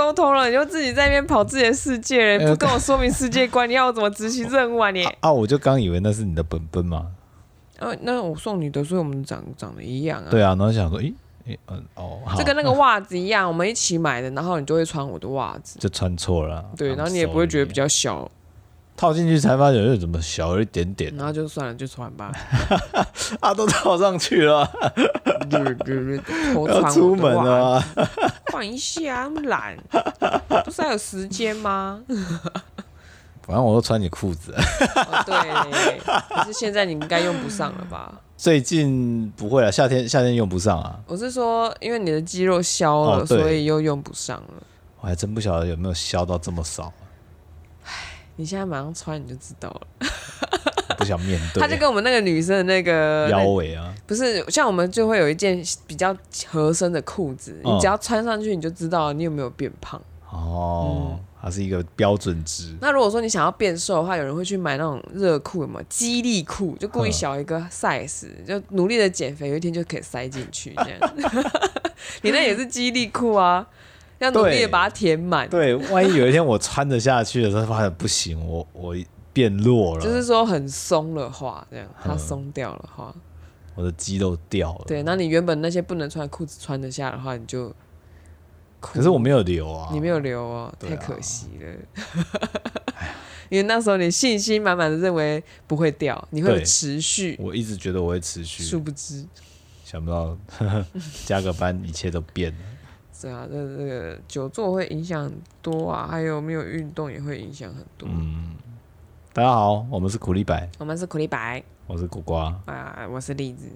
沟通了，你就自己在那边跑自己的世界了，不跟我说明世界观，你要我怎么执行任务啊你？啊，我就刚以为那是你的本本嘛。呃、啊，那我送你的，所以我们长长得一样啊。对啊，然后想说，咦，诶，嗯，哦，这跟那个袜子一样，我们一起买的，然后你就会穿我的袜子，就穿错了。对，然后你也不会觉得比较小，套进去才发现又怎么小了一点点，然后就算了，就穿吧。啊，都套上去了，出门了，换一下，那么懒，不是还有时间吗？反正我都穿你裤子、哦，对，可是现在你应该用不上了吧？最近不会了，夏天夏天用不上啊。我是说，因为你的肌肉消了，哦、所以又用不上了。我还真不晓得有没有消到这么少。唉，你现在马上穿你就知道了。不想面对。他就跟我们那个女生的那个腰围啊，不是像我们就会有一件比较合身的裤子，嗯、你只要穿上去，你就知道你有没有变胖。哦。嗯它是一个标准值。那如果说你想要变瘦的话，有人会去买那种热裤，有没有？激励裤，就故意小一个 size，就努力的减肥，有一天就可以塞进去这样。你那也是激励裤啊，要努力的把它填满。对，万一有一天我穿得下去的时候，发现不行，我我变弱了。就是说很松的话，这样它松掉的话，我的肌肉掉了。对，那你原本那些不能穿的裤子穿得下的话，你就。可是我没有留啊，你没有留哦，太可惜了。因为那时候你信心满满的认为不会掉，你会持续。我一直觉得我会持续，殊不知，想不到 加个班，一切都变了。是啊，这这个久坐会影响很多啊，还有没有运动也会影响很多。嗯，大家好，我们是苦力白，我们是苦力白，我是苦瓜啊，我是栗子。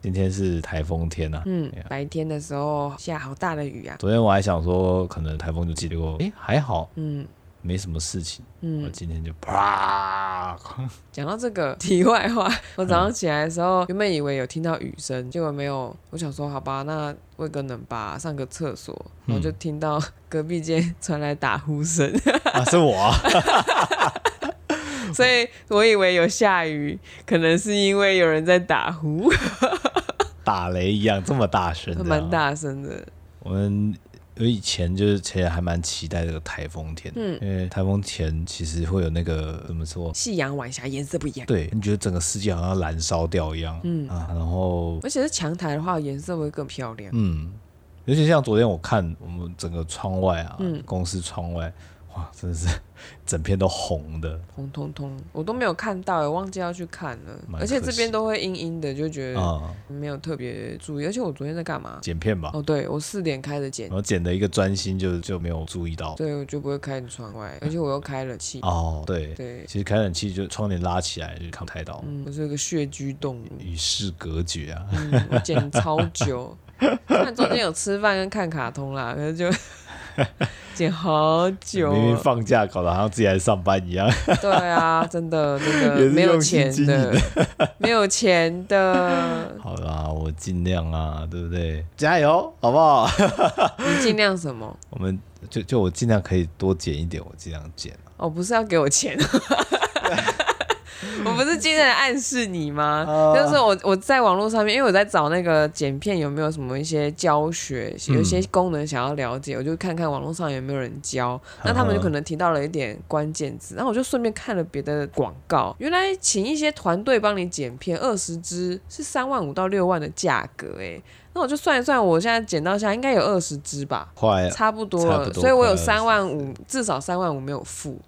今天是台风天呐、啊，嗯，白天的时候下好大的雨啊。昨天我还想说，可能台风就记得过，哎，还好，嗯，没什么事情。嗯，我今天就啪。讲到这个题外话，我早上起来的时候，原本以为有听到雨声，结果没有。我想说，好吧，那喂个冷吧，上个厕所，然后就听到隔壁间传来打呼声。啊，是我啊。所以我以为有下雨，可能是因为有人在打呼，打雷一样这么大声，蛮大声的。我们我以前就是其实还蛮期待这个台风天，嗯，因为台风前其实会有那个怎么说，夕阳晚霞颜色不一样，对，你觉得整个世界好像燃烧掉一样，嗯。啊，然后而且是强台的话，颜色会更漂亮，嗯，尤其像昨天我看我们整个窗外啊，嗯，公司窗外。哇，真的是 整片都红的，红彤彤，我都没有看到，我忘记要去看了。而且这边都会阴阴的，就觉得没有特别注意。而且我昨天在干嘛？剪片吧。哦，对，我四点开始剪，我剪的一个专心就就没有注意到。对，我就不会开窗外，而且我又开了气。哦，对对，其实开冷气就窗帘拉起来就看不太到。嗯，我是个穴居动物，与世隔绝啊。嗯，我剪超久，看中间有吃饭跟看卡通啦，可是就。剪好久，明明放假搞得好像自己还上班一样。对啊，真的真的 没有钱的，没有钱的。好啦，我尽量啊，对不对？加油，好不好？你尽量什么？我们就就我尽量可以多剪一点，我尽量剪。哦，不是要给我钱。我不是经常暗示你吗？呃、就是我我在网络上面，因为我在找那个剪片有没有什么一些教学，有一些功能想要了解，嗯、我就看看网络上有没有人教。那他们就可能提到了一点关键字，然后我就顺便看了别的广告。原来请一些团队帮你剪片，二十支是三万五到六万的价格，哎。那我就算一算，我现在剪到下应该有二十支吧，快差不多了，所以我有三万五，至少三万五没有付，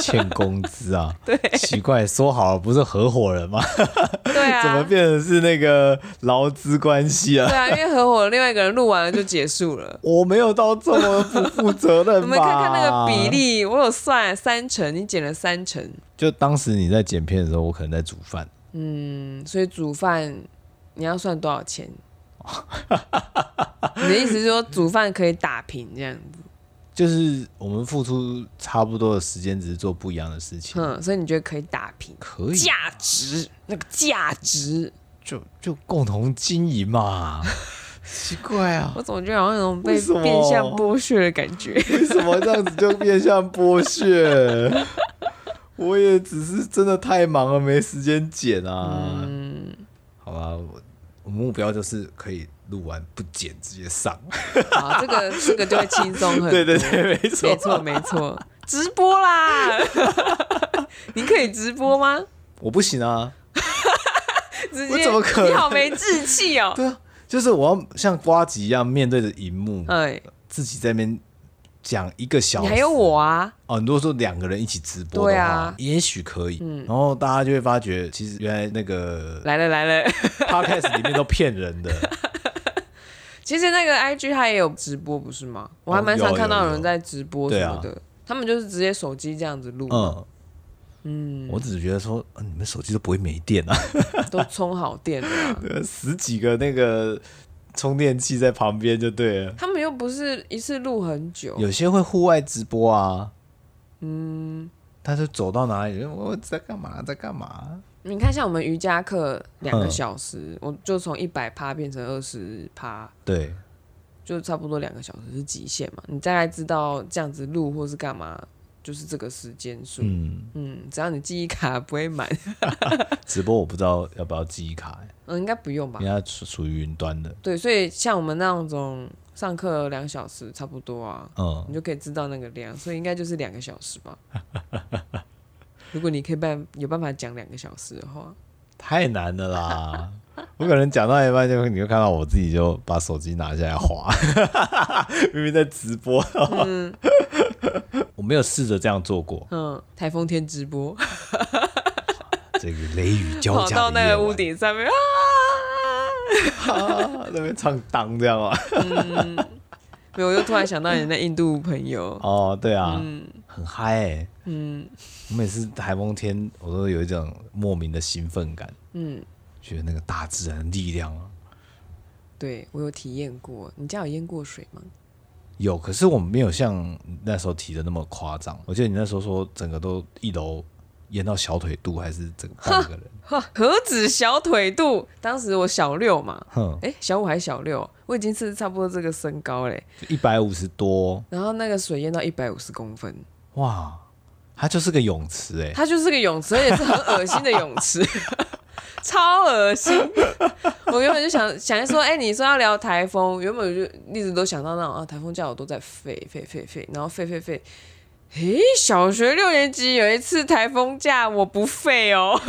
欠工资啊！对，奇怪，说好了不是合伙人吗？对啊，怎么变成是那个劳资关系啊？对啊，因为合伙另外一个人录完了就结束了，我没有到这么不负责任吧？我们看看那个比例，我有算三成，你剪了三成，就当时你在剪片的时候，我可能在煮饭，嗯，所以煮饭你要算多少钱？你的意思是说煮饭可以打平这样子？就是我们付出差不多的时间，只是做不一样的事情。嗯，所以你觉得可以打平？可以。价值那个价值，就就共同经营嘛。奇怪啊，我怎么觉得好像有种被变相剥削的感觉？为什么这样子就变相剥削？我也只是真的太忙了，没时间剪啊。嗯，好吧。我目标就是可以录完不剪直接上。啊，这个 这个就会轻松很多。对对对，没错没错没错，直播啦！你可以直播吗？我不行啊。直接我怎么可能？你好没志气哦。对啊，就是我要像瓜吉一样面对着荧幕，哎，自己在那边讲一个小时。你还有我啊？哦，如果说两个人一起直播的话，啊、也许可以。嗯，然后大家就会发觉，其实原来那个来了来了，Podcast 里面都骗人的。其实那个 IG 它也有直播，不是吗？我还蛮常看到有人在直播什么的，哦啊、他们就是直接手机这样子录。嗯。嗯，我只是觉得说，啊、你们手机都不会没电啊，都充好电了、啊，十几个那个充电器在旁边就对了。他们又不是一次录很久，有些会户外直播啊。嗯，他就走到哪里，我在干嘛，在干嘛？你看，像我们瑜伽课两个小时，嗯、我就从一百趴变成二十趴，对，就差不多两个小时是极限嘛。你大概知道这样子录或是干嘛？就是这个时间数，嗯嗯，只要你记忆卡不会满。直播我不知道要不要记忆卡，嗯，应该不用吧？应该属属于云端的。对，所以像我们那种上课两小时差不多啊，嗯，你就可以知道那个量，所以应该就是两个小时吧。如果你可以办有办法讲两个小时的话，太难了啦！我可能讲到一半就你会看到我自己就把手机拿下来滑，明明在直播。嗯我没有试着这样做过。嗯，台风天直播，这个雷雨交加，跑到那个屋顶上面啊，啊那边唱当这样啊。嗯，没有，我又突然想到你那印度朋友。哦，对啊，嗯、很嗨、欸。嗯，我每次台风天，我都有一种莫名的兴奋感。嗯，觉得那个大自然的力量啊。对，我有体验过。你家有淹过水吗？有，可是我们没有像那时候提的那么夸张。我记得你那时候说整个都一楼淹到小腿肚，还是整个半个人？何止小腿肚？当时我小六嘛，哼，哎，小五还是小六？我已经是差不多这个身高嘞，一百五十多。然后那个水淹到一百五十公分，哇，它就是个泳池哎，它就是个泳池，而且是很恶心的泳池。超恶心！我原本就想想说，哎、欸，你说要聊台风，原本就一直都想到那种啊，台风假我都在废废废废，然后废废废。诶，小学六年级有一次台风假，我不废哦。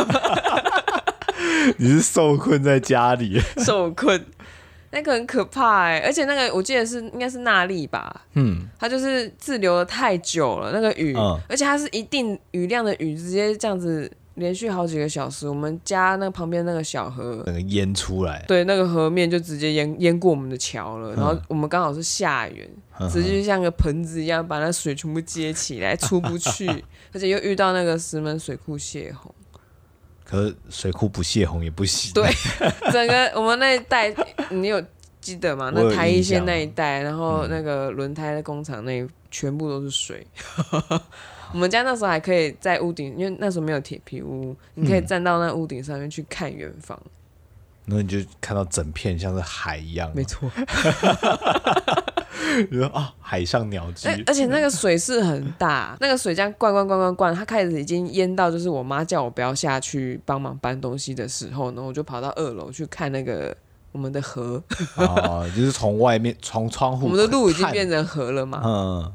你是受困在家里？受困，那个很可怕哎，而且那个我记得是应该是纳莉吧？嗯，它就是滞留的太久了，那个雨，嗯、而且它是一定雨量的雨，直接这样子。连续好几个小时，我们家那旁边那个小河，那个淹出来，对，那个河面就直接淹淹过我们的桥了。然后我们刚好是下源，直接就像个盆子一样把那水全部接起来，出不去。而且又遇到那个石门水库泄洪，可是水库不泄洪也不行。对，整个我们那一带，你有记得吗？那台一线那一带，然后那个轮胎的工厂那全部都是水。我们家那时候还可以在屋顶，因为那时候没有铁皮屋，你可以站到那屋顶上面去看远方，然后你就看到整片像是海一样。没错，你说啊，海上鸟居，而且那个水势很大，那个水这样灌灌灌灌灌，它开始已经淹到，就是我妈叫我不要下去帮忙搬东西的时候呢，我就跑到二楼去看那个我们的河。哦，就是从外面从窗户，我们的路已经变成河了嘛。嗯。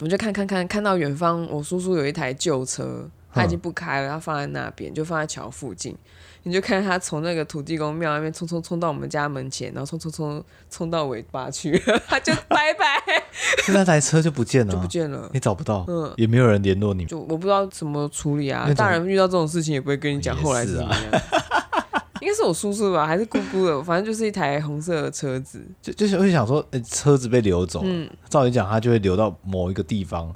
我们就看看看，看到远方，我叔叔有一台旧车，他已经不开了，他放在那边，就放在桥附近。你就看他从那个土地公庙那边冲冲冲到我们家门前，然后冲冲冲冲到尾巴去，他就拜拜。那台车就不见了，就不见了，你找不到，嗯，也没有人联络你，就我不知道怎么处理啊。大人遇到这种事情也不会跟你讲后来是怎么样。应该是我叔叔吧，还是姑姑的？反正就是一台红色的车子，就就是会想说，欸，车子被流走了。嗯，照理讲，它就会流到某一个地方，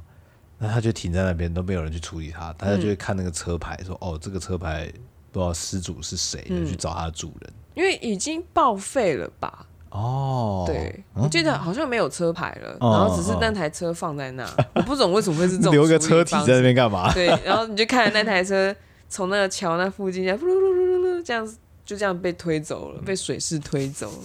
那他就停在那边，都没有人去处理它。大家就会看那个车牌，说，哦，这个车牌不知道失主是谁，就去找他的主人。因为已经报废了吧？哦，对，我记得好像没有车牌了，然后只是那台车放在那，我不懂为什么会是这种 留个车体在那边干嘛？对，然后你就看着那台车从那个桥那附近这样噜噜噜噜噜这样子。就这样被推走了，被水势推走了。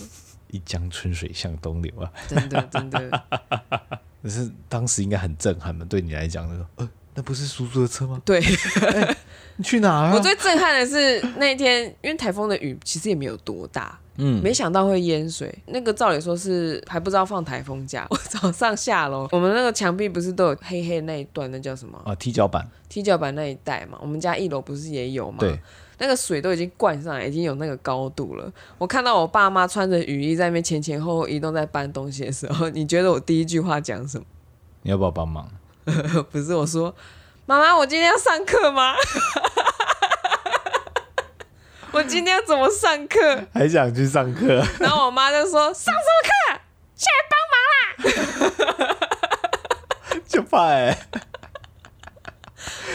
一江春水向东流啊！真的，真的。可是当时应该很震撼嘛？对你来讲，那个呃，那不是叔叔的车吗？对。欸、你去哪儿啊？我最震撼的是那一天，因为台风的雨其实也没有多大，嗯，没想到会淹水。那个照理说是还不知道放台风假。我早上下楼，我们那个墙壁不是都有黑黑那一段，那叫什么？啊，踢脚板。踢脚板那一带嘛，我们家一楼不是也有吗？对。那个水都已经灌上来，已经有那个高度了。我看到我爸妈穿着雨衣在那边前前后后移动，在搬东西的时候，你觉得我第一句话讲什么？你要不要帮忙？不是，我说，妈妈，我今天要上课吗？我今天要怎么上课？还想去上课？然后我妈就说：“上什么课？下来帮忙啦！”就怕哎、欸，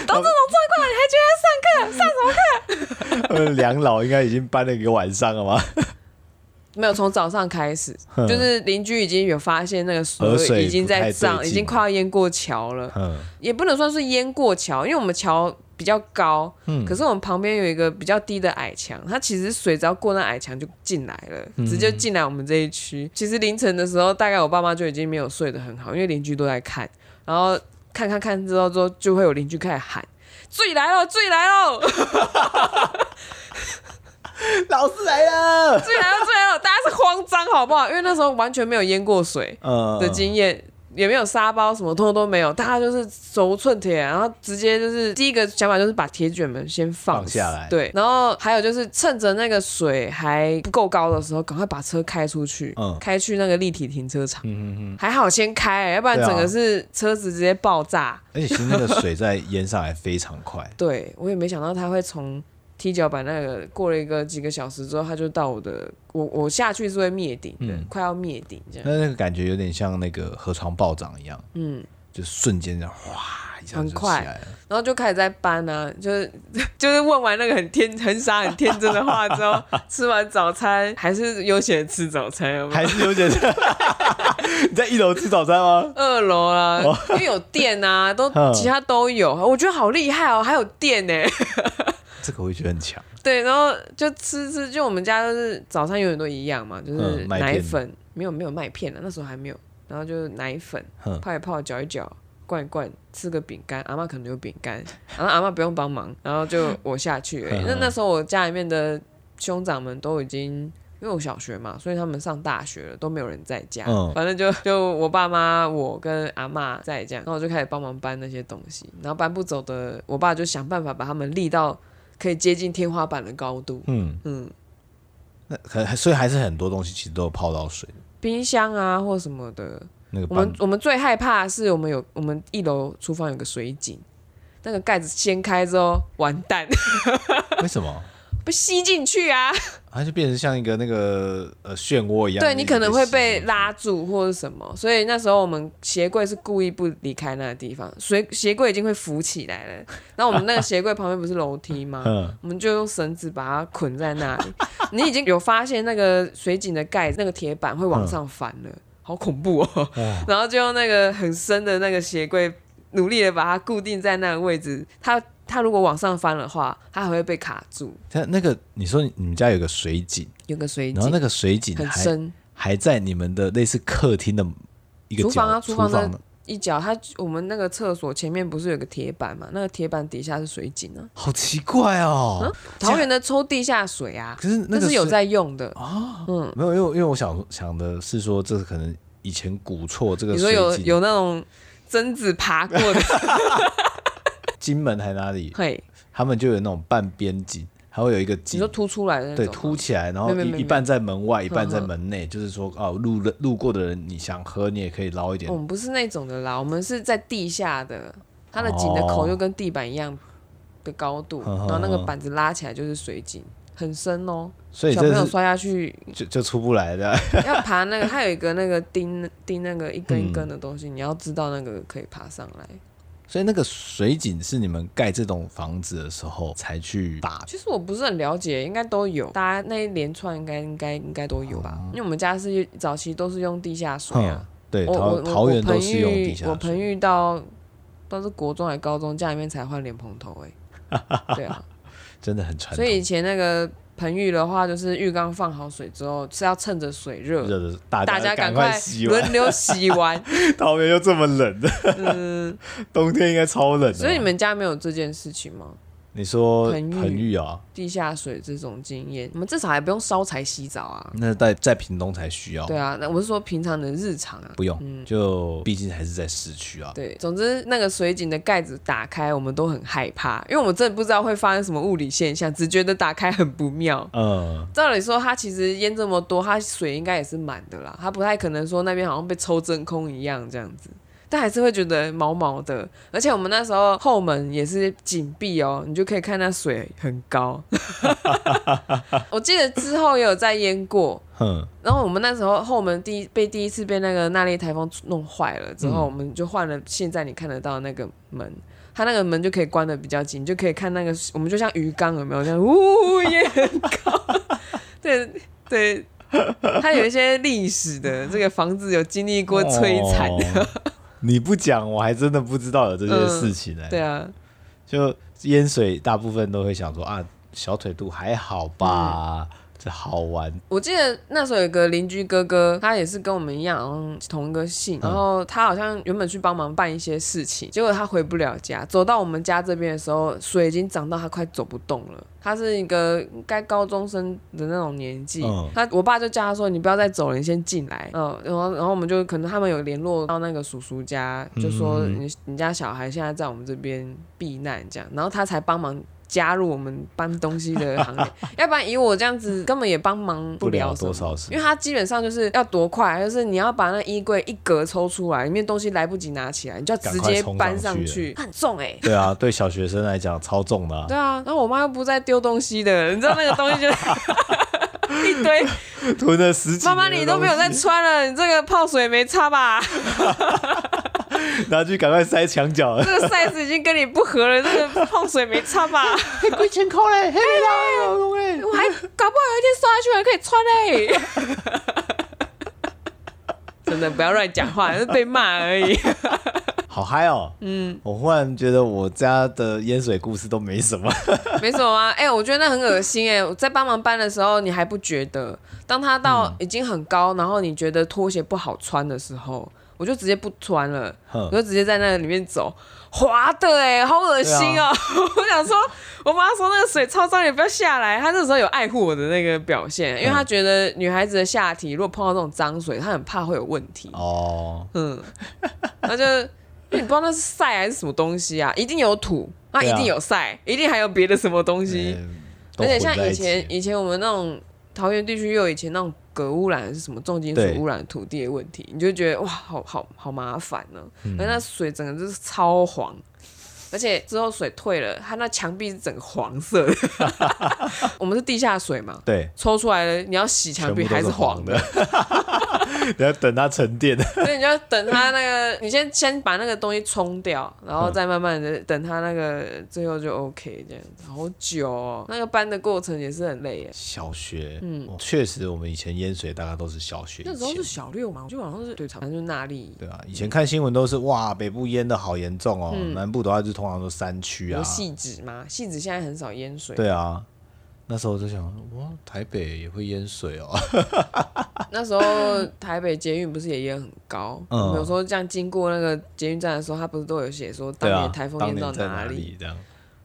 都这种状况，你还觉得要上课？上什么课？他们两老应该已经搬了一个晚上了吗？没有，从早上开始，就是邻居已经有发现那个水已经在涨，已经快要淹过桥了。也不能算是淹过桥，因为我们桥。比较高，嗯，可是我们旁边有一个比较低的矮墙，它其实水只要过那矮墙就进来了，嗯、直接进来我们这一区。其实凌晨的时候，大概我爸妈就已经没有睡得很好，因为邻居都在看，然后看看看之后之后，就会有邻居开始喊：“醉来了，醉来了！” 老师来了，醉来了，醉来了！大家是慌张好不好？因为那时候完全没有淹过水的经验。嗯也没有沙包，什么通通都没有，大家就是手无寸铁，然后直接就是第一个想法就是把铁卷门先放，放下来，对，然后还有就是趁着那个水还不够高的时候，赶快把车开出去，嗯，开去那个立体停车场，嗯嗯嗯，还好先开、欸，要不然整个是车子直接爆炸，而且其实那个水在淹上来非常快，对，我也没想到它会从。踢脚板那个过了一个几个小时之后，他就到我的我我下去是会灭顶的，嗯、快要灭顶这样。那那个感觉有点像那个河床暴涨一样，嗯，就瞬间这样哗一下很快，然后就开始在搬啊，就是 就是问完那个很天很傻很天真的话之后，吃完早餐还是悠闲吃早餐有没有，还是悠闲吃。你在一楼吃早餐吗？二楼啊，因为有电啊，都其他都有，我觉得好厉害哦，还有电呢。这个我会觉得很强。对，然后就吃吃，就我们家都是早餐永远都一样嘛，就是奶粉，没有没有麦片了，那时候还没有。然后就是奶粉泡一泡，搅一搅，灌一灌，吃个饼干。阿妈可能有饼干，然后阿妈不用帮忙，然后就我下去而已。那那时候我家里面的兄长们都已经，因为我小学嘛，所以他们上大学了，都没有人在家。反正就就我爸妈，我跟阿妈在这样，然后我就开始帮忙搬那些东西。然后搬不走的，我爸就想办法把他们立到。可以接近天花板的高度。嗯嗯，那可所以还是很多东西其实都有泡到水。冰箱啊或什么的。那个我们我们最害怕的是我们有我们一楼厨房有个水井，那个盖子掀开之后完蛋。为什么？不吸进去啊，它就变成像一个那个呃漩涡一样。对，你可能会被拉住或者什么，所以那时候我们鞋柜是故意不离开那个地方，水鞋柜已经会浮起来了。然后我们那个鞋柜旁边不是楼梯吗？我们就用绳子把它捆在那里。你已经有发现那个水井的盖子那个铁板会往上翻了，好恐怖哦。然后就用那个很深的那个鞋柜努力的把它固定在那个位置，它。它如果往上翻的话，它还会被卡住。它那个，你说你们家有个水井，有个水井，然后那个水井很深，还在你们的类似客厅的一个厨房啊，厨房的一角。它我们那个厕所前面不是有个铁板嘛？那个铁板底下是水井啊，好奇怪哦。嗯、桃园的抽地下水啊，可是那是有在用的啊。嗯，没有，因为因为我想想的是说，这是可能以前古厝这个水井，你说有有那种贞子爬过的。金门还哪里？嘿，他们就有那种半边井，还会有一个井，你说凸出来的，对，凸起来，然后一一半在门外，一半在门内，就是说哦，路人路过的人，你想喝，你也可以捞一点。我们不是那种的啦，我们是在地下的，它的井的口就跟地板一样的高度，然后那个板子拉起来就是水井，很深哦，所以小朋友摔下去就就出不来的。要爬那个，它有一个那个钉钉那个一根一根的东西，你要知道那个可以爬上来。所以那个水井是你们盖这栋房子的时候才去打？其实我不是很了解，应该都有，大家那一连串应该应该应该都有吧？嗯、因为我们家是早期都是用地下水啊。对，桃桃园都是用地下水。我培育到都是国中还高中，家里面才换莲蓬头哎、欸。对啊，真的很传统。所以以前那个。盆浴的话，就是浴缸放好水之后，是要趁着水热，热的大家赶快轮流洗完。桃园又这么冷的，嗯，冬天应该超冷的。所以你们家没有这件事情吗？你说盆浴啊，地下水这种经验，我们至少还不用烧柴洗澡啊。那在在屏东才需要。对啊，那我是说平常的日常啊，不用，就毕竟还是在市区啊。对，总之那个水井的盖子打开，我们都很害怕，因为我们真的不知道会发生什么物理现象，只觉得打开很不妙。嗯，照理说，它其实淹这么多，它水应该也是满的啦，它不太可能说那边好像被抽真空一样这样子。但还是会觉得毛毛的，而且我们那时候后门也是紧闭哦，你就可以看那水很高。我记得之后也有在淹过，然后我们那时候后门第一被第一次被那个那莉台风弄坏了之后，我们就换了现在你看得到那个门，它那个门就可以关的比较紧，就可以看那个我们就像鱼缸有没有？这样，呜也很高，对对，它有一些历史的，这个房子有经历过摧残的。哦你不讲，我还真的不知道有这些事情呢、欸嗯。对啊，就淹水，大部分都会想说啊，小腿肚还好吧。嗯好玩。我记得那时候有个邻居哥哥，他也是跟我们一样，嗯，同一个姓。然后他好像原本去帮忙办一些事情，结果他回不了家。走到我们家这边的时候，水已经涨到他快走不动了。他是一个该高中生的那种年纪。嗯、他我爸就叫他说：“你不要再走了，你先进来。”嗯，然后然后我们就可能他们有联络到那个叔叔家，就说你你家小孩现在在我们这边避难这样，然后他才帮忙。加入我们搬东西的行列，要不然以我这样子根本也帮忙不了，多少事，因为他基本上就是要多快，就是你要把那衣柜一格抽出来，里面东西来不及拿起来，你就要直接搬上去，很重哎、欸。对啊，对小学生来讲超重的、啊。对啊，然后我妈又不在丢东西的，你知道那个东西就 一堆囤了十几。妈妈你都没有再穿了，你这个泡水没擦吧？拿去赶快塞墙角了。这个 size 已经跟你不合了，这个碰水没差吧？贵千块嘞，嘿啦，我还搞不好有一天刷下去还可以穿嘞。真的不要乱讲话，是被骂而已。好嗨哦！嗯，我忽然觉得我家的淹水故事都没什么，没什么啊。哎、欸，我觉得那很恶心哎、欸。我在帮忙搬的时候，你还不觉得？当他到已经很高，然后你觉得拖鞋不好穿的时候。我就直接不穿了，我就直接在那个里面走，滑的哎、欸，好恶心哦、喔！啊、我想说，我妈说那个水超脏，你不要下来。她那时候有爱护我的那个表现，因为她觉得女孩子的下体如果碰到这种脏水，她很怕会有问题。哦，嗯，那就因为你不知道那是晒还是什么东西啊，一定有土，那一定有晒，一定还有别的什么东西。而且像以前以前我们那种桃园地区，又有以前那种。鎘污染是什么重金属污染土地的问题？你就觉得哇，好好好麻烦呢、啊。而、嗯、那水整个就是超黄，而且之后水退了，它那墙壁是整个黄色的。我们是地下水嘛？对，抽出来的你要洗墙壁还是黄的。你要等它沉淀，所以你就要等它那个，你先先把那个东西冲掉，然后再慢慢的等它那个最后就 OK 这样子。好久哦，那个搬的过程也是很累耶。小学，嗯，确实我们以前淹水大概都是小学，那时候是小六嘛，我就好像是对，反正就是那里。对啊，以前看新闻都是哇，北部淹的好严重哦，嗯、南部的话就通常都山区啊。汐止嘛，汐止现在很少淹水。对啊。那时候我就想，哇，台北也会淹水哦。那时候台北捷运不是也淹很高？嗯，有时候这样经过那个捷运站的时候，他不是都有写说当年台风淹到哪里？这样，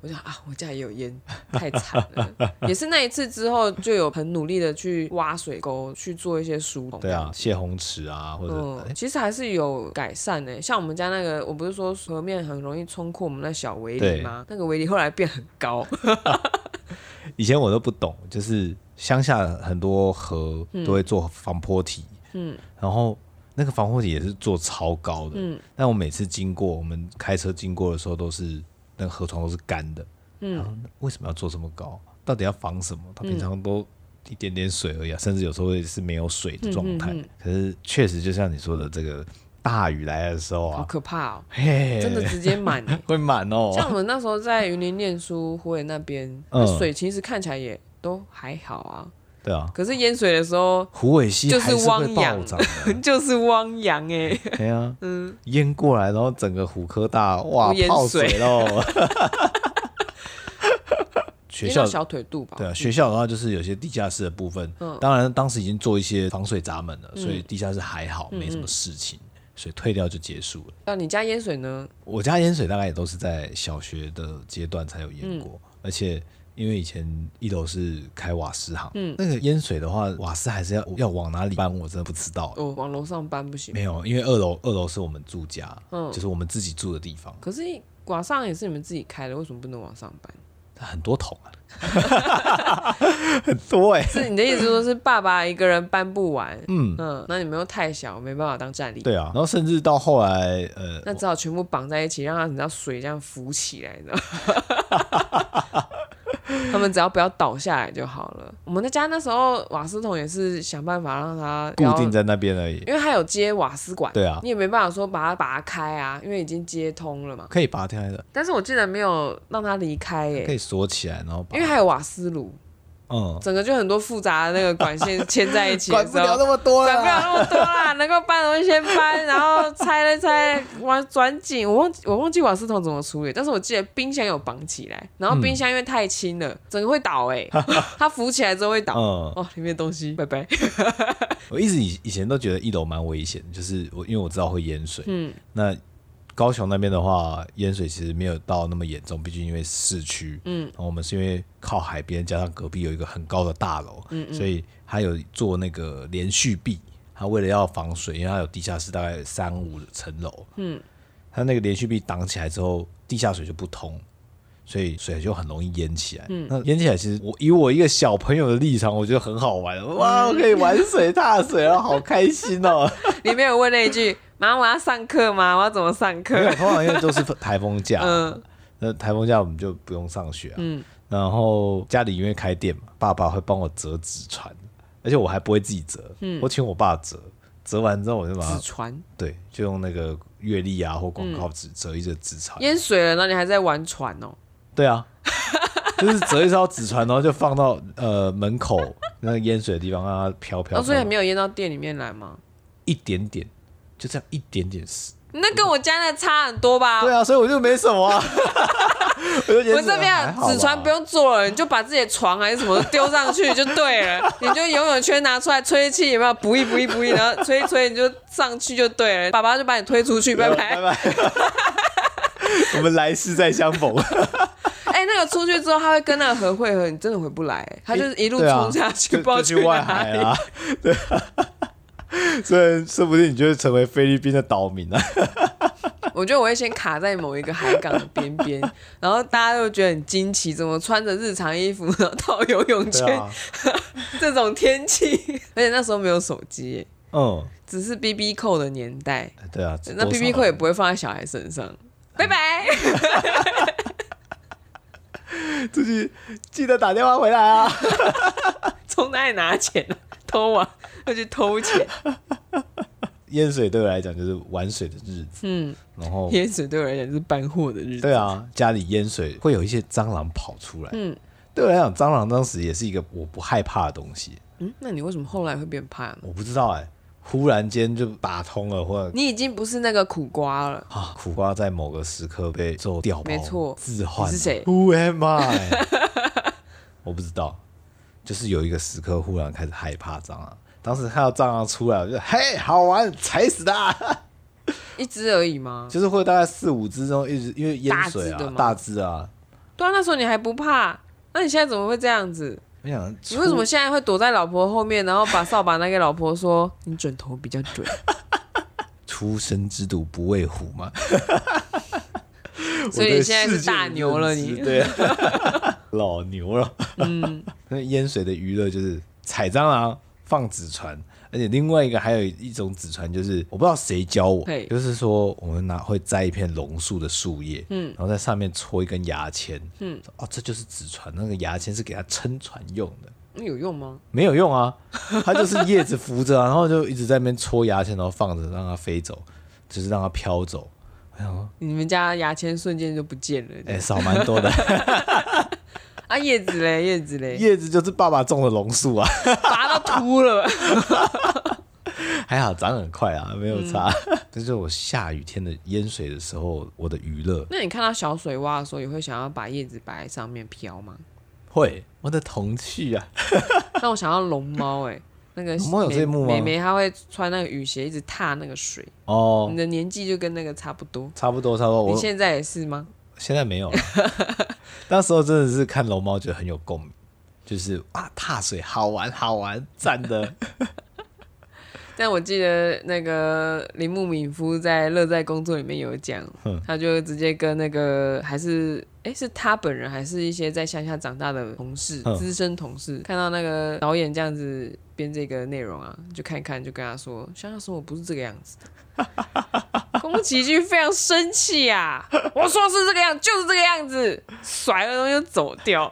我想啊，我家也有淹，太惨了。也是那一次之后，就有很努力的去挖水沟，去做一些疏通。对啊，泄洪池啊，或者、嗯、其实还是有改善的。像我们家那个，我不是说河面很容易冲破我们那小围篱吗？那个围篱后来变很高。以前我都不懂，就是乡下很多河都会做防坡堤，嗯，然后那个防坡堤也是做超高的，嗯，但我每次经过，我们开车经过的时候，都是那个河床都是干的，嗯，为什么要做这么高？到底要防什么？它平常都一点点水而已，啊，甚至有时候也是没有水的状态。嗯嗯嗯，可是确实就像你说的这个。大雨来的时候啊，好可怕哦！嘿，真的直接满，会满哦。像我们那时候在云林念书，湖北那边，水其实看起来也都还好啊。对啊。可是淹水的时候，虎尾溪就是汪洋，就是汪洋哎。对啊，嗯，淹过来，然后整个虎科大哇泡水喽。学校小腿肚吧。对啊，学校的话就是有些地下室的部分，嗯、当然当时已经做一些防水闸门了，嗯、所以地下室还好，没什么事情。嗯水退掉就结束了。那你家淹水呢？我家淹水大概也都是在小学的阶段才有淹过。嗯、而且因为以前一楼是开瓦斯行，嗯，那个淹水的话，瓦斯还是要要往哪里搬，我真的不知道。哦，往楼上搬不行？没有，因为二楼二楼是我们住家，嗯，就是我们自己住的地方。可是瓦上也是你们自己开的，为什么不能往上搬？很多桶啊，很多哎、欸。是你的意思说，是爸爸一个人搬不完？嗯嗯，那你们又太小，没办法当站立。对啊，然后甚至到后来，呃，那只好全部绑在一起，让他你知道水这样浮起来，你知道 他们只要不要倒下来就好了。我们的家那时候瓦斯桶也是想办法让它固定在那边而已，因为它有接瓦斯管。对啊，你也没办法说把它拔开啊，因为已经接通了嘛。可以拔开的，但是我竟然没有让它离开耶。可以锁起来，然后因为还有瓦斯炉。嗯，整个就很多复杂的那个管线牵在一起，管不了那么多，管不了那么多啦，能够搬的东西先搬，然后拆了拆，完转紧。我忘我忘记瓦斯桶怎么处理，但是我记得冰箱有绑起来，然后冰箱因为太轻了，整个会倒哎、欸，它浮起来之后会倒。嗯、哦，里面东西拜拜。我一直以以前都觉得一楼蛮危险，就是我因为我知道会淹水。嗯，那。高雄那边的话，淹水其实没有到那么严重，毕竟因为市区，嗯，然后我们是因为靠海边，加上隔壁有一个很高的大楼，嗯嗯，所以它有做那个连续壁，它为了要防水，因为它有地下室大概三五层楼，嗯，它那个连续壁挡起来之后，地下水就不通，所以水就很容易淹起来。嗯，那淹起来其实我以我一个小朋友的立场，我觉得很好玩，哇，我可以玩水 踏水，然后好开心哦。你没有问那一句？妈，我要上课吗？我要怎么上课？没有，通常因为都是 台风假，嗯，那台风假我们就不用上学啊。嗯，然后家里因为开店嘛，爸爸会帮我折纸船，而且我还不会自己折，嗯，我请我爸折，折完之后我就把它纸船，对，就用那个月历啊或广告纸折一折纸船。淹水了，那你还在玩船哦？对啊，就是折一艘纸船，然后就放到呃门口那个淹水的地方，让它飘飘。所以还没有淹到店里面来吗？一点点。就这样一点点事，那跟我家那差很多吧？对啊，所以我就没什么啊。我，我这边纸船不用做了，你就把自己的床还是什么丢上去就对了。你就游泳圈拿出来，吹气有没有？补一补一补一，然后吹一吹你就上去就对了。爸爸就把你推出去，拜拜拜拜。我们来世再相逢。哎、欸，那个出去之后，他会跟那个河汇合，你真的回不来。他就是一路冲下去，不知道去外海啊。对啊。所以说不定你就会成为菲律宾的岛民啊！我觉得我会先卡在某一个海港的边边，然后大家都觉得很惊奇，怎么穿着日常衣服然后套游泳圈？啊、这种天气，而且那时候没有手机，嗯，只是 BB 扣的年代。对啊，那 BB 扣也不会放在小孩身上。拜拜，自己记得打电话回来啊！从哪里拿钱偷啊？要去偷钱。淹水对我来讲就是玩水的日子，嗯，然后淹水对我来讲就是搬货的日子。对啊，家里淹水会有一些蟑螂跑出来，嗯，对我来讲，蟑螂当时也是一个我不害怕的东西。嗯，那你为什么后来会变怕呢？我不知道哎、欸，忽然间就打通了，或者你已经不是那个苦瓜了啊！苦瓜在某个时刻被做掉，没错，置换是谁？Who am I？我不知道，就是有一个时刻忽然开始害怕蟑螂。当时看到蟑螂出来，我就嘿，好玩，踩死它！一只而已吗？就是会大概四五只，中一直因为淹水啊，大只啊。对啊，那时候你还不怕，那你现在怎么会这样子？我想你为什么现在会躲在老婆后面，然后把扫把拿给老婆说：“你准头比较准。” 出生之犊不畏虎嘛。所以你现在是大牛了，你对啊，老牛了。嗯，那淹水的娱乐就是踩蟑螂。放纸船，而且另外一个还有一种纸船，就是我不知道谁教我，就是说我们拿会摘一片榕树的树叶，嗯，然后在上面戳一根牙签，嗯，哦，这就是纸船，那个牙签是给它撑船用的。那有用吗？没有用啊，它就是叶子扶着，然后就一直在那边戳牙签，然后放着让它飞走，就是让它飘走。你们家牙签瞬间就不见了，哎，少蛮多的。啊，叶子嘞，叶子嘞，叶子就是爸爸种的榕树啊，拔到秃了，还好长很快啊，没有差。这、嗯、是我下雨天的淹水的时候，我的娱乐。那你看到小水洼的时候，也会想要把叶子摆在上面飘吗？会，我的童趣啊。那我想要龙猫，哎，那个龙猫有这一幕吗？妹妹她会穿那个雨鞋，一直踏那个水。哦，你的年纪就跟那个差不多，差不多，差不多。你现在也是吗？现在没有了。那时候真的是看龙猫觉得很有共鸣，就是啊，踏水好玩好玩，赞的。但我记得那个铃木敏夫在《乐在工作》里面有讲，他就直接跟那个还是哎、欸、是他本人还是一些在乡下长大的同事资深同事，看到那个导演这样子编这个内容啊，就看一看就跟他说，乡下生活不是这个样子的。宫崎骏非常生气啊，我说是这个样，就是这个样子，甩了东西就走掉。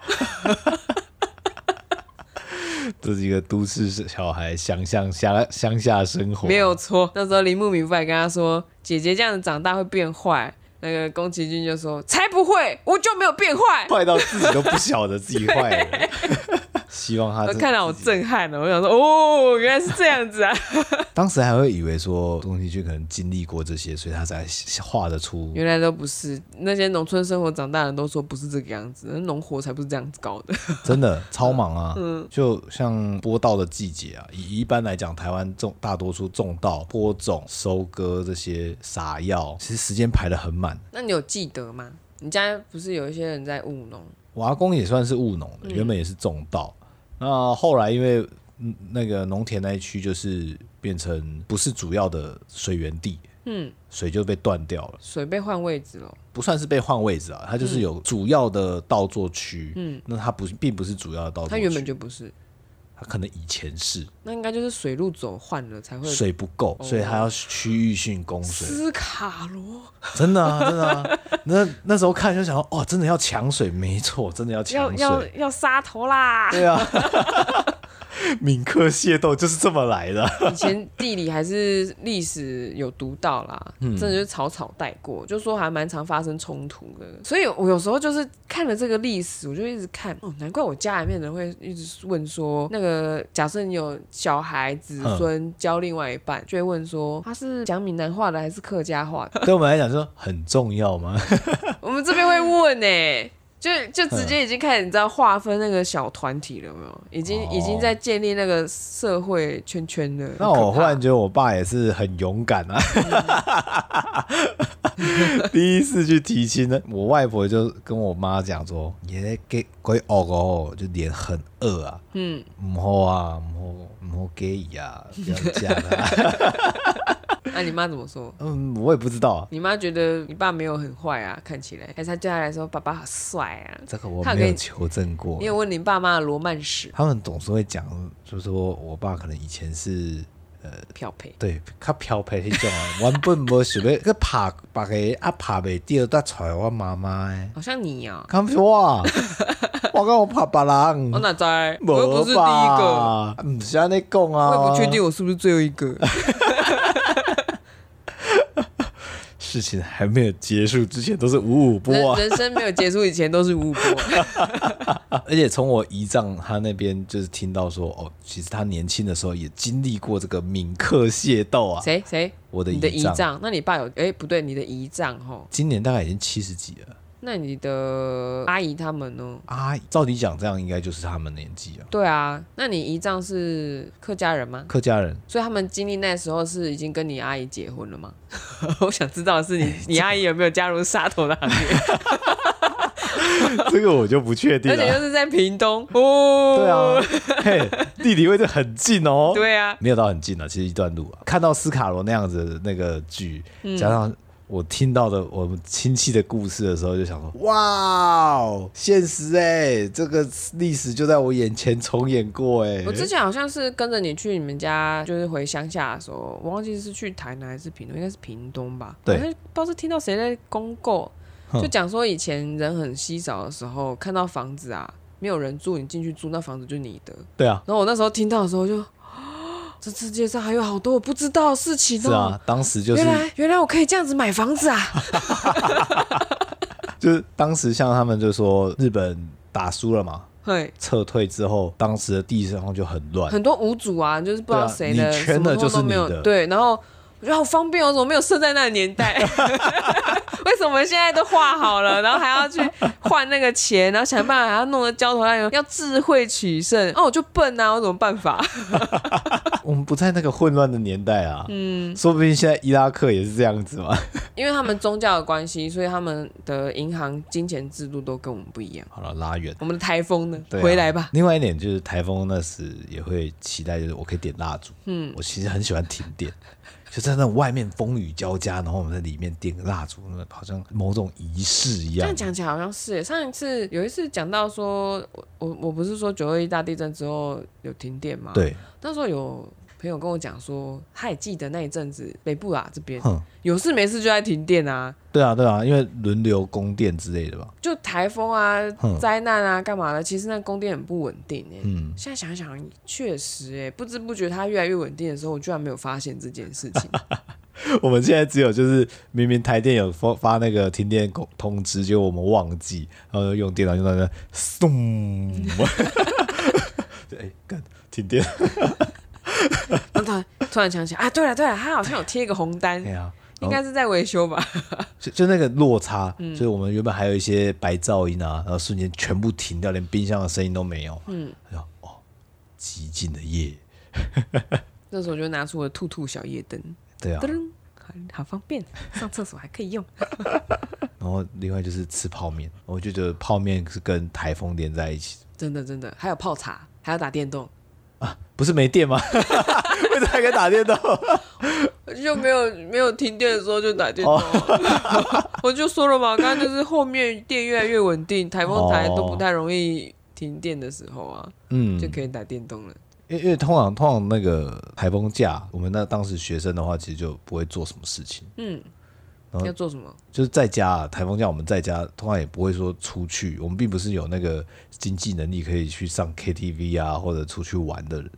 这几个都市小孩想象乡乡下生活，没有错。那时候铃木敏夫还跟他说：“姐姐这样子长大会变坏。”那个宫崎骏就说：“才不会，我就没有变坏，坏到自己都不晓得自己坏了。” 希望他我看到我震撼了，我想说哦，原来是这样子啊！当时还会以为说宫崎骏可能经历过这些，所以他才画得出。原来都不是，那些农村生活长大的人都说不是这个样子，那农活才不是这样子搞的。真的超忙啊！嗯，就像播稻的季节啊，以一般来讲，台湾种大多数种稻、播种、收割这些撒药，其实时间排得很满。那你有记得吗？你家不是有一些人在务农？我阿公也算是务农的，原本也是种稻。嗯那后来因为那个农田那一区就是变成不是主要的水源地，嗯，水就被断掉了，水被换位置了，不算是被换位置啊，它就是有主要的稻作区，嗯，那它不并不是主要的稻作区，它原本就不是，它可能以前是，那应该就是水路走换了才会水不够，所以它要区域性供水。斯卡罗，真的啊，真的啊，那那时候看就想说，哦，真的要抢水，没错，真的要抢水，要要要杀头啦，对啊。闽客械斗就是这么来的。以前地理还是历史有读到啦，嗯、真的就是草草带过，就说还蛮常发生冲突的。所以我有时候就是看了这个历史，我就一直看哦，难怪我家里面人会一直问说，那个假设你有小孩子孙教另外一半，就会问说他是讲闽南话的还是客家话的？对我们来讲说很重要吗？我们这边会问呢、欸。就就直接已经开始，你知道划分那个小团体了没有？已经、哦、已经在建立那个社会圈圈了。那我忽然觉得我爸也是很勇敢啊！嗯、第一次去提亲呢，我外婆就跟我妈讲说：“爷给鬼哦哦，就脸很饿啊，嗯，唔好啊，唔好唔好给啊，不要嫁了。” 那、啊、你妈怎么说？嗯，我也不知道啊。你妈觉得你爸没有很坏啊，看起来，还是他叫他来说爸爸好帅啊？这个我没有求证过。你有问你爸妈的罗曼史？他们总是会讲，就是说我爸可能以前是呃漂配，对，他漂配那种啊。原本无想要去拍别个，啊拍袂掉，再揣 我妈妈诶。好像你啊，看我，我讲我拍别人。我哪知？我又不是第一个。唔是安尼讲啊。我也不确定我是不是最后一个。事情还没有结束之前都是五五波啊！人生没有结束以前都是五五波。而且从我姨丈他那边就是听到说，哦，其实他年轻的时候也经历过这个闽客械斗啊。谁谁？我的姨丈。那你爸有？哎、欸，不对，你的姨丈吼，今年大概已经七十几了。那你的阿姨他们呢？阿姨，照理讲，这样应该就是他们年纪啊。对啊，那你姨丈是客家人吗？客家人，所以他们经历那时候是已经跟你阿姨结婚了吗？我想知道的是你，欸、你阿姨有没有加入杀头的行列？这个我就不确定了。而且又是在屏东哦。对啊，嘿，地理位置很近哦。对啊，没有到很近啊，其实一段路啊。看到斯卡罗那样子的那个剧，嗯、加上。我听到的我们亲戚的故事的时候，就想说：哇哦，现实哎，这个历史就在我眼前重演过哎。我之前好像是跟着你去你们家，就是回乡下的时候，我忘记是去台南还是屏东，应该是屏东吧。对，不知道是听到谁在公告，就讲说以前人很稀少的时候，看到房子啊，没有人住，你进去住，那房子就你的。对啊。然后我那时候听到的时候就。这世界上还有好多我不知道的事情哦。是啊，当时就是原来原来我可以这样子买房子啊。就是当时像他们就说日本打输了嘛，对，撤退之后，当时的地上就很乱，很多无主啊，就是不知道谁的，你圈的就是你的，对，然后。我觉得好方便哦，怎么没有设在那个年代？为什么现在都画好了，然后还要去换那个钱，然后想办法还要弄得焦头烂额，要智慧取胜？哦，我就笨啊，我怎么办法？我们不在那个混乱的年代啊。嗯，说不定现在伊拉克也是这样子嘛。因为他们宗教的关系，所以他们的银行金钱制度都跟我们不一样。好了，拉远。我们的台风呢？啊、回来吧。另外一点就是台风那时也会期待，就是我可以点蜡烛。嗯，我其实很喜欢停电。就在那种外面风雨交加，然后我们在里面点个蜡烛，那好像某种仪式一样。这样讲起来好像是，上一次有一次讲到说，我我我不是说九二一大地震之后有停电吗？对，那时候有。朋友跟我讲说，他也记得那一阵子北部啊这边有事没事就在停电啊。对啊，对啊，因为轮流供电之类的吧。就台风啊、灾难啊、干嘛的，其实那供电很不稳定哎。嗯。现在想想，确实哎，不知不觉它越来越稳定的时候，我居然没有发现这件事情。我们现在只有就是明明台电有发发那个停电通知，结果我们忘记，然后用电脑用到那送。哎，干停电。突 然突然想起啊，对了对了，他好像有贴一个红单，啊、应该是在维修吧？就就那个落差，嗯、所以我们原本还有一些白噪音啊，然后瞬间全部停掉，连冰箱的声音都没有。嗯，哦，寂静的夜。那时候我就拿出了兔兔小夜灯，对啊，噔，好方便，上厕所还可以用。然后另外就是吃泡面，我就觉得泡面是跟台风连在一起。真的真的，还有泡茶，还有打电动。啊，不是没电吗？为什么还可以打电动？就没有没有停电的时候就打电动。哦、我就说了嘛，刚刚就是后面电越来越稳定，台风台都不太容易停电的时候啊，嗯，就可以打电动了。因为因为通常通常那个台风假，我们那当时学生的话，其实就不会做什么事情。嗯。要做什么？就是在家啊，台风假我们在家，通常也不会说出去。我们并不是有那个经济能力可以去上 KTV 啊，或者出去玩的人。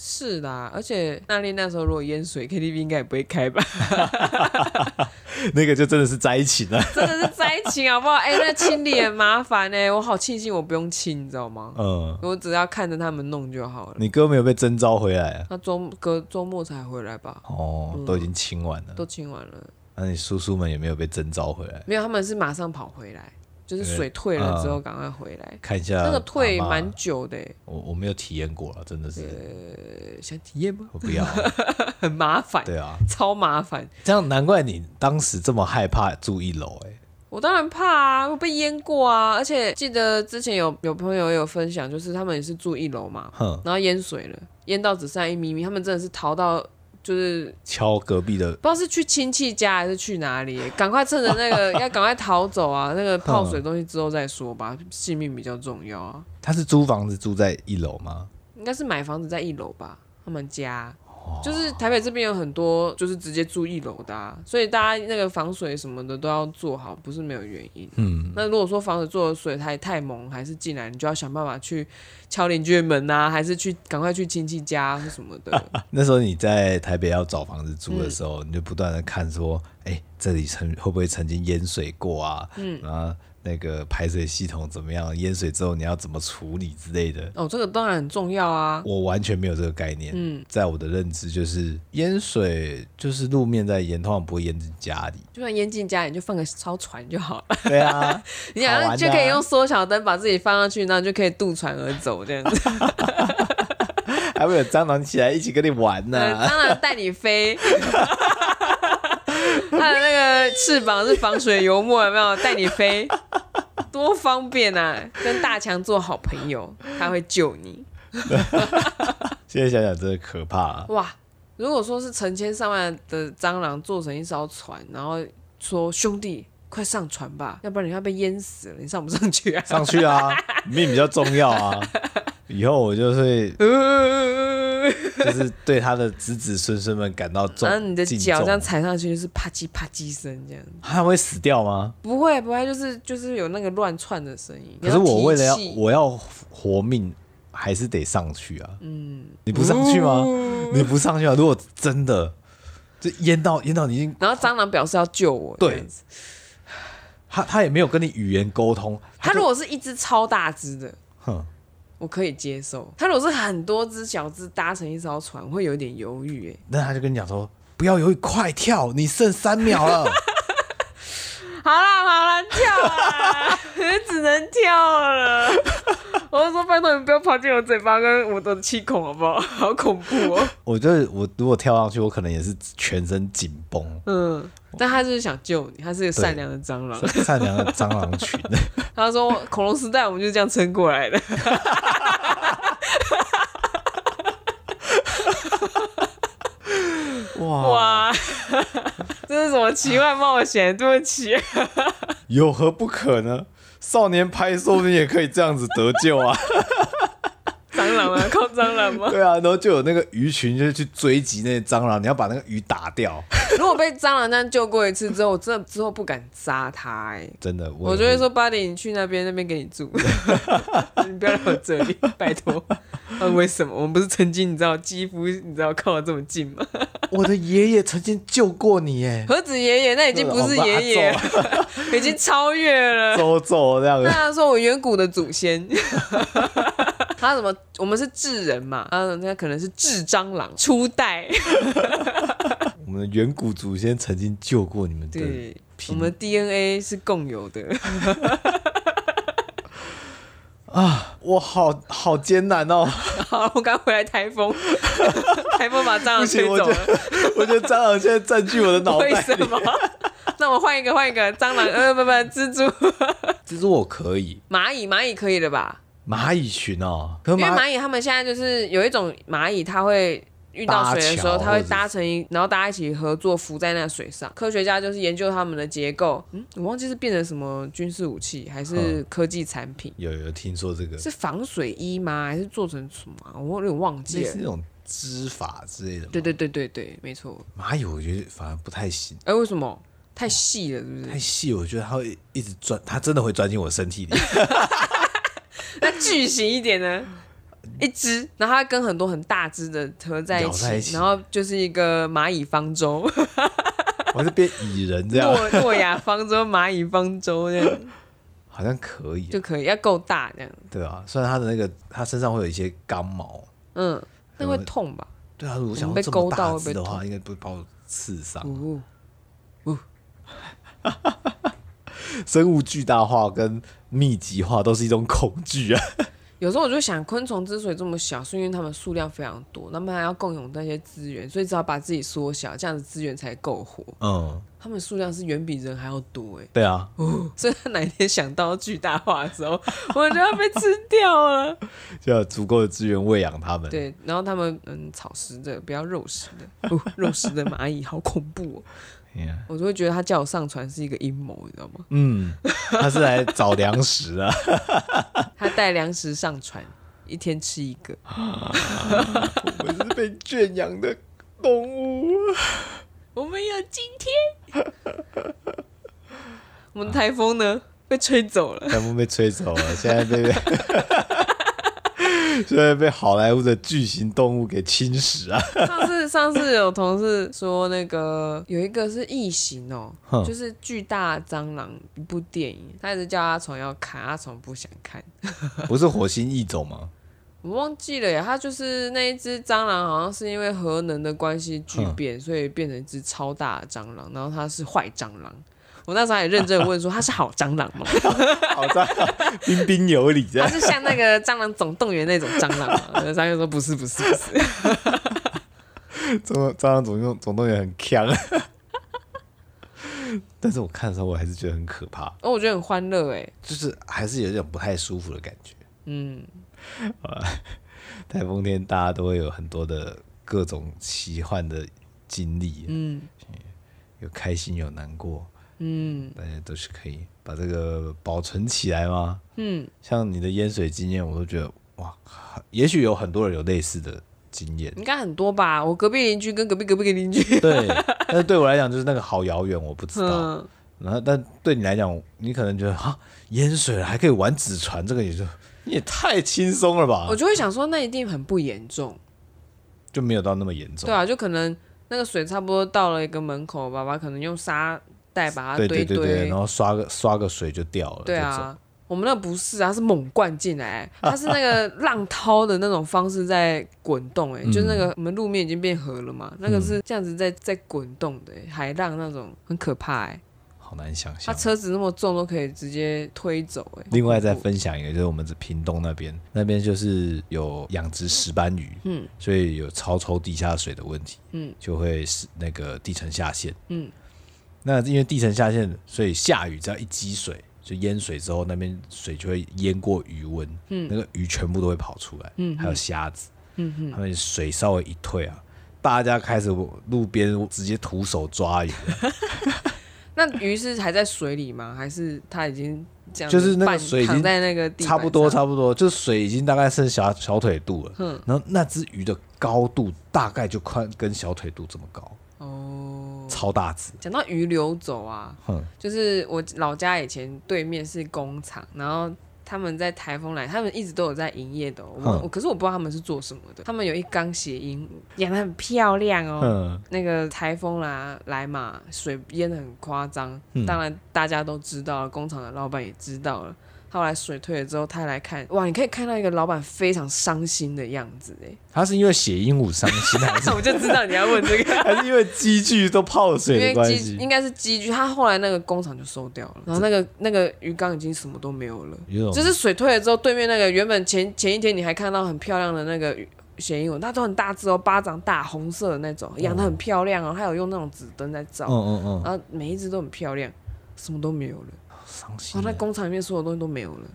是的，而且那里那时候如果淹水，KTV 应该也不会开吧？那个就真的是灾情了，真的是灾情，好不好？哎、欸，那清理很麻烦哎，我好庆幸我不用清，你知道吗？嗯，我只要看着他们弄就好了。你哥没有被征召回来啊？他周隔周末才回来吧？哦，都已经清完了，嗯、都清完了。那你叔叔们有没有被征召回来？没有，他们是马上跑回来，就是水退了之后赶快回来、嗯、看一下。那个退蛮久的，我我没有体验过了，真的是。呃，想体验吗？我不要，很麻烦。对啊，超麻烦。这样难怪你当时这么害怕住一楼哎。我当然怕啊，我被淹过啊，而且记得之前有有朋友有分享，就是他们也是住一楼嘛，哼然后淹水了，淹到只剩下一米米，他们真的是逃到。就是敲隔壁的，不知道是去亲戚家还是去哪里，赶快趁着那个要赶快逃走啊！那个泡水东西之后再说吧，性命比较重要啊。他是租房子住在一楼吗？应该是买房子在一楼吧，他们家。就是台北这边有很多，就是直接住一楼的，啊，所以大家那个防水什么的都要做好，不是没有原因。嗯，那如果说房子做的水太太猛，还是进来，你就要想办法去敲邻居的门啊，还是去赶快去亲戚家或什么的。那时候你在台北要找房子住的时候，嗯、你就不断的看说，哎、欸，这里曾会不会曾经淹水过啊？嗯啊。那个排水系统怎么样？淹水之后你要怎么处理之类的？哦，这个当然很重要啊！我完全没有这个概念。嗯，在我的认知就是淹水就是路面在淹，通常不会淹进家里。就算淹进家里，你就放个艘船就好了。对啊，你想就可以用缩小灯把自己放上去，然后就可以渡船而走这样子。还会有蟑螂起来一起跟你玩呢、啊，蟑螂带你飞。翅膀是防水油墨，有没有带你飞？多方便啊！跟大强做好朋友，他会救你。现在想想真的可怕啊！哇，如果说是成千上万的蟑螂做成一艘船，然后说兄弟快上船吧，要不然你要被淹死了，你上不上去啊？上去啊，命比较重要啊！以后我就会。就是对他的子子孙孙们感到重，然后你的脚这样踩上去就是啪叽啪叽声这样。他会死掉吗？不会不会，就是就是有那个乱窜的声音。可是我为了要我要活命，还是得上去啊。嗯，你不上去吗？你不上去啊？如果真的就淹到淹到你已经，然后蟑螂表示要救我，对，他他也没有跟你语言沟通。他如果是一只超大只的，哼。我可以接受，他如果是很多只小只搭成一艘船，会有点犹豫哎。那他就跟你讲说，不要犹豫，快跳，你剩三秒了。好啦好了，跳啊，只能跳了。我就说拜托你不要跑进我嘴巴跟我的气孔好不好？好恐怖哦！我觉得我如果跳上去，我可能也是全身紧绷。嗯，但他就是想救你，他是个善良的蟑螂，善良的蟑螂群。他说恐龙时代我们就这样撑过来的。哇哇，这是什么奇幻冒险？对不起，有何不可呢？少年拍说不定也可以这样子得救啊！蟑螂啊，靠蟑螂吗？对啊，然后就有那个鱼群，就去追击那些蟑螂，你要把那个鱼打掉。如果被蟑螂这样救过一次之后，我真的之后不敢杀它。哎，真的，我就会说，Buddy，你去那边，那边给你住，你不要来我这里，拜托。啊，为什么？我们不是曾经你知道肌肤你知道靠得这么近吗？我的爷爷曾经救过你耶。何止爷爷，那已经不是爷爷，已经超越了。走走这样子。他说我远古的祖先。他什么？我们是智人嘛？啊，那可能是智蟑螂初代。我们的远古祖先曾经救过你们。对，我们 DNA 是共有的。啊，我好好艰难哦！好，我刚回来台风，台风把蟑螂吹走了。我觉得蟑螂现在占据我的脑袋。为什么？那我换一个，换一个蟑螂。呃，不不，蜘蛛。蜘蛛我可以。蚂蚁，蚂蚁可以了吧？蚂蚁群哦，因为蚂蚁他们现在就是有一种蚂蚁，它会。遇到水的时候，它会搭成一，然后大家一起合作浮在那水上。科学家就是研究它们的结构。嗯，我忘记是变成什么军事武器，还是科技产品？有有听说这个是防水衣吗？还是做成什么？我有点忘记了。是那种织法之类的。对对对对对，没错。蚂蚁我觉得反而不太行。哎，为什么？太细了，是不是？太细，我觉得它会一直钻，它真的会钻进我身体里。那巨型一点呢？一只，然后它跟很多很大只的合在一起，一起然后就是一个蚂蚁方舟。我是变蚁人这样。诺诺亚方舟、蚂蚁方舟这样，好像可以，就可以，要够大这样。对啊，虽然它的那个，它身上会有一些刚毛，嗯，那会痛吧？对啊，如果想被勾到的话，应该不会把我刺伤。生物巨大化跟密集化都是一种恐惧啊。有时候我就想，昆虫之所以这么小，是因为它们数量非常多，那么还要共用那些资源，所以只好把自己缩小，这样子资源才够活。嗯，它们数量是远比人还要多哎。对啊，所以他哪一天想到巨大化的时候，我就要被吃掉了，就要足够的资源喂养它们。对，然后它们嗯，草食的，不要肉食的。哦，肉食的蚂蚁好恐怖哦。Yeah. 我就会觉得他叫我上船是一个阴谋，你知道吗？嗯，他是来找粮食啊。他带粮食上船，一天吃一个。我们是被圈养的动物，我们有今天。我们台风呢？被吹走了。台风被吹走了，现在被。现在被好莱坞的巨型动物给侵蚀啊！上次上次有同事说，那个有一个是异形哦，哼就是巨大蟑螂一部电影，他一直叫阿虫要看，阿虫不想看。不是火星异种吗？我忘记了呀，他就是那一只蟑螂，好像是因为核能的关系巨变，所以变成一只超大的蟑螂，然后它是坏蟑螂。我那时候也认真问说：“它是好蟑螂吗？” 好蟑螂，彬彬有礼。它是像那个《蟑螂总动员》那种蟑螂吗？蟑螂说：“不是，不是，不是。”蟑蟑螂总动总动员很强，但是我看的时候我还是觉得很可怕。哦，我觉得很欢乐哎，就是还是有一种不太舒服的感觉。嗯，台风天大家都会有很多的各种奇幻的经历。嗯，有开心，有难过。嗯，大家都是可以把这个保存起来吗？嗯，像你的淹水经验，我都觉得哇，也许有很多人有类似的经验，应该很多吧。我隔壁邻居跟隔壁隔壁的邻居，对，但是对我来讲就是那个好遥远，我不知道。嗯、然后，但对你来讲，你可能觉得啊，淹水了还可以玩纸船，这个也就你也太轻松了吧？我就会想说，那一定很不严重，就没有到那么严重。对啊，就可能那个水差不多到了一个门口，爸爸可能用沙。袋把它堆堆，对对对，然后刷个刷个水就掉了。对啊，我们那不是啊，是猛灌进来，它是那个浪涛的那种方式在滚动，哎，就是那个我们路面已经变河了嘛，那个是这样子在在滚动的海浪那种，很可怕哎。好难想象。他车子那么重都可以直接推走哎。另外再分享一个，就是我们这屏东那边，那边就是有养殖石斑鱼，嗯，所以有超抽地下水的问题，嗯，就会是那个地层下陷，嗯，那因为地层下陷，所以下雨只要一积水，就淹水之后，那边水就会淹过鱼温，嗯，那个鱼全部都会跑出来，嗯，还有虾子，嗯嗯，他们水稍微一退啊。大家开始路边直接徒手抓鱼，那鱼是还在水里吗？还是它已经这样？就是那个水已经在那个地差不多差不多，就是水已经大概剩小小腿肚了。嗯，然后那只鱼的高度大概就快跟小腿肚这么高哦，超大只。讲到鱼流走啊，嗯，就是我老家以前对面是工厂，然后。他们在台风来，他们一直都有在营业的、哦。我可是我不知道他们是做什么的。他们有一缸血鹦鹉，养的很漂亮哦。那个台风啦来嘛，水淹的很夸张。当然大家都知道了，工厂的老板也知道了。后来水退了之后，他来看，哇，你可以看到一个老板非常伤心的样子哎。他是因为血鹦鹉伤心还是？我就知道你要问这个，还是因为机具都泡水的关系？应该是机具。他后来那个工厂就收掉了，然后那个那个鱼缸已经什么都没有了。就是水退了之后，对面那个原本前前一天你还看到很漂亮的那个血鹦鹉，它都很大只哦，巴掌大，红色的那种，养的很漂亮哦。还有用那种纸灯在照，嗯嗯嗯，然后每一只都很漂亮，什么都没有了。伤心。那工厂里面所有东西都没有了。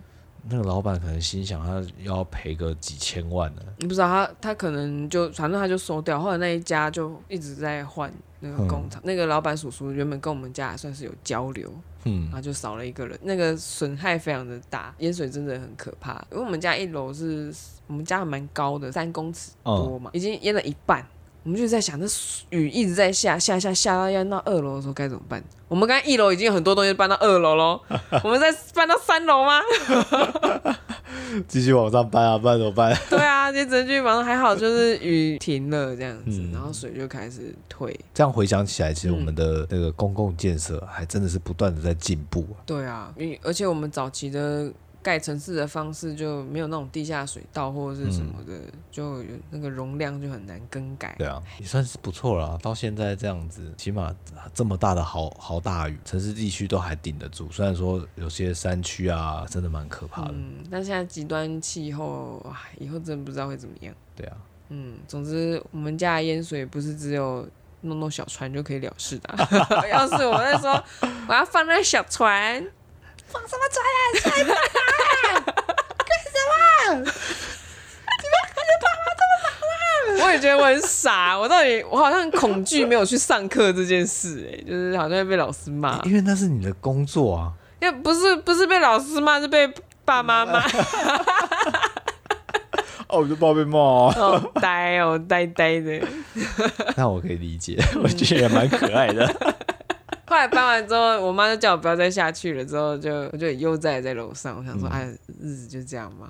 那个老板可能心想，他要赔个几千万呢。你不知道他，他可能就反正他就收掉。后来那一家就一直在换那个工厂。嗯、那个老板叔叔原本跟我们家还算是有交流，嗯，然后就少了一个人。那个损害非常的大，淹水真的很可怕。因为我们家一楼是我们家还蛮高的，三公尺多嘛，嗯、已经淹了一半。我们就在想，这雨一直在下，下下下到要到二楼的时候该怎么办？我们刚才一楼已经有很多东西搬到二楼喽，我们再搬到三楼吗？继续往上搬啊，搬怎么办？对啊，这证据马上还好，就是雨停了这样子，嗯、然后水就开始退。这样回想起来，其实我们的那个公共建设还真的是不断的在进步啊。对啊，而且我们早期的。盖城市的方式就没有那种地下水道或者是什么的，嗯、就有那个容量就很难更改。对啊，也算是不错了。到现在这样子，起码这么大的豪豪大雨，城市地区都还顶得住。虽然说有些山区啊，真的蛮可怕的。嗯，但现在极端气候，以后真的不知道会怎么样。对啊，嗯，总之我们家的淹水不是只有弄弄小船就可以了事的、啊。要是我在说我要放那小船。放什么船啊？水大啊！干什么？你们可是爸妈这么忙吗？我也觉得我很傻，我到底我好像很恐惧没有去上课这件事，哎，就是好像会被老师骂。因为那是你的工作啊。因为不是不是被老师骂，是被爸妈骂。哦，我就怕被骂啊。哦，呆哦，呆呆的。那我可以理解，我觉得也蛮可爱的。后来搬完之后，我妈就叫我不要再下去了。之后就我就悠哉在楼上，我想说，哎，日子就这样嘛，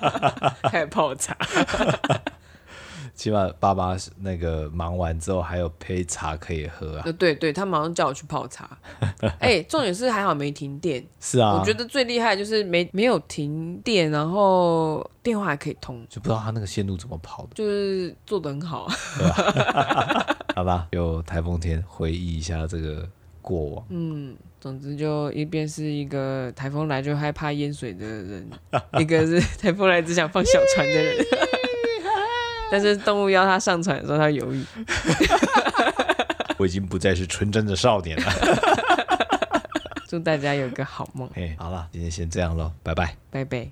开始泡茶。起码爸爸那个忙完之后还有杯茶可以喝啊。对对，他马上叫我去泡茶。哎，重点是还好没停电。是啊，我觉得最厉害就是没没有停电，然后电话还可以通。就不知道他那个线路怎么跑的。就是做的很好。好吧，有台风天回忆一下这个。过往，嗯，总之就一边是一个台风来就害怕淹水的人，一个是台风来只想放小船的人，但是动物要他上船的时候他犹豫。我已经不再是纯真的少年了。祝大家有个好梦。哎，好了，今天先这样喽，拜拜，拜拜。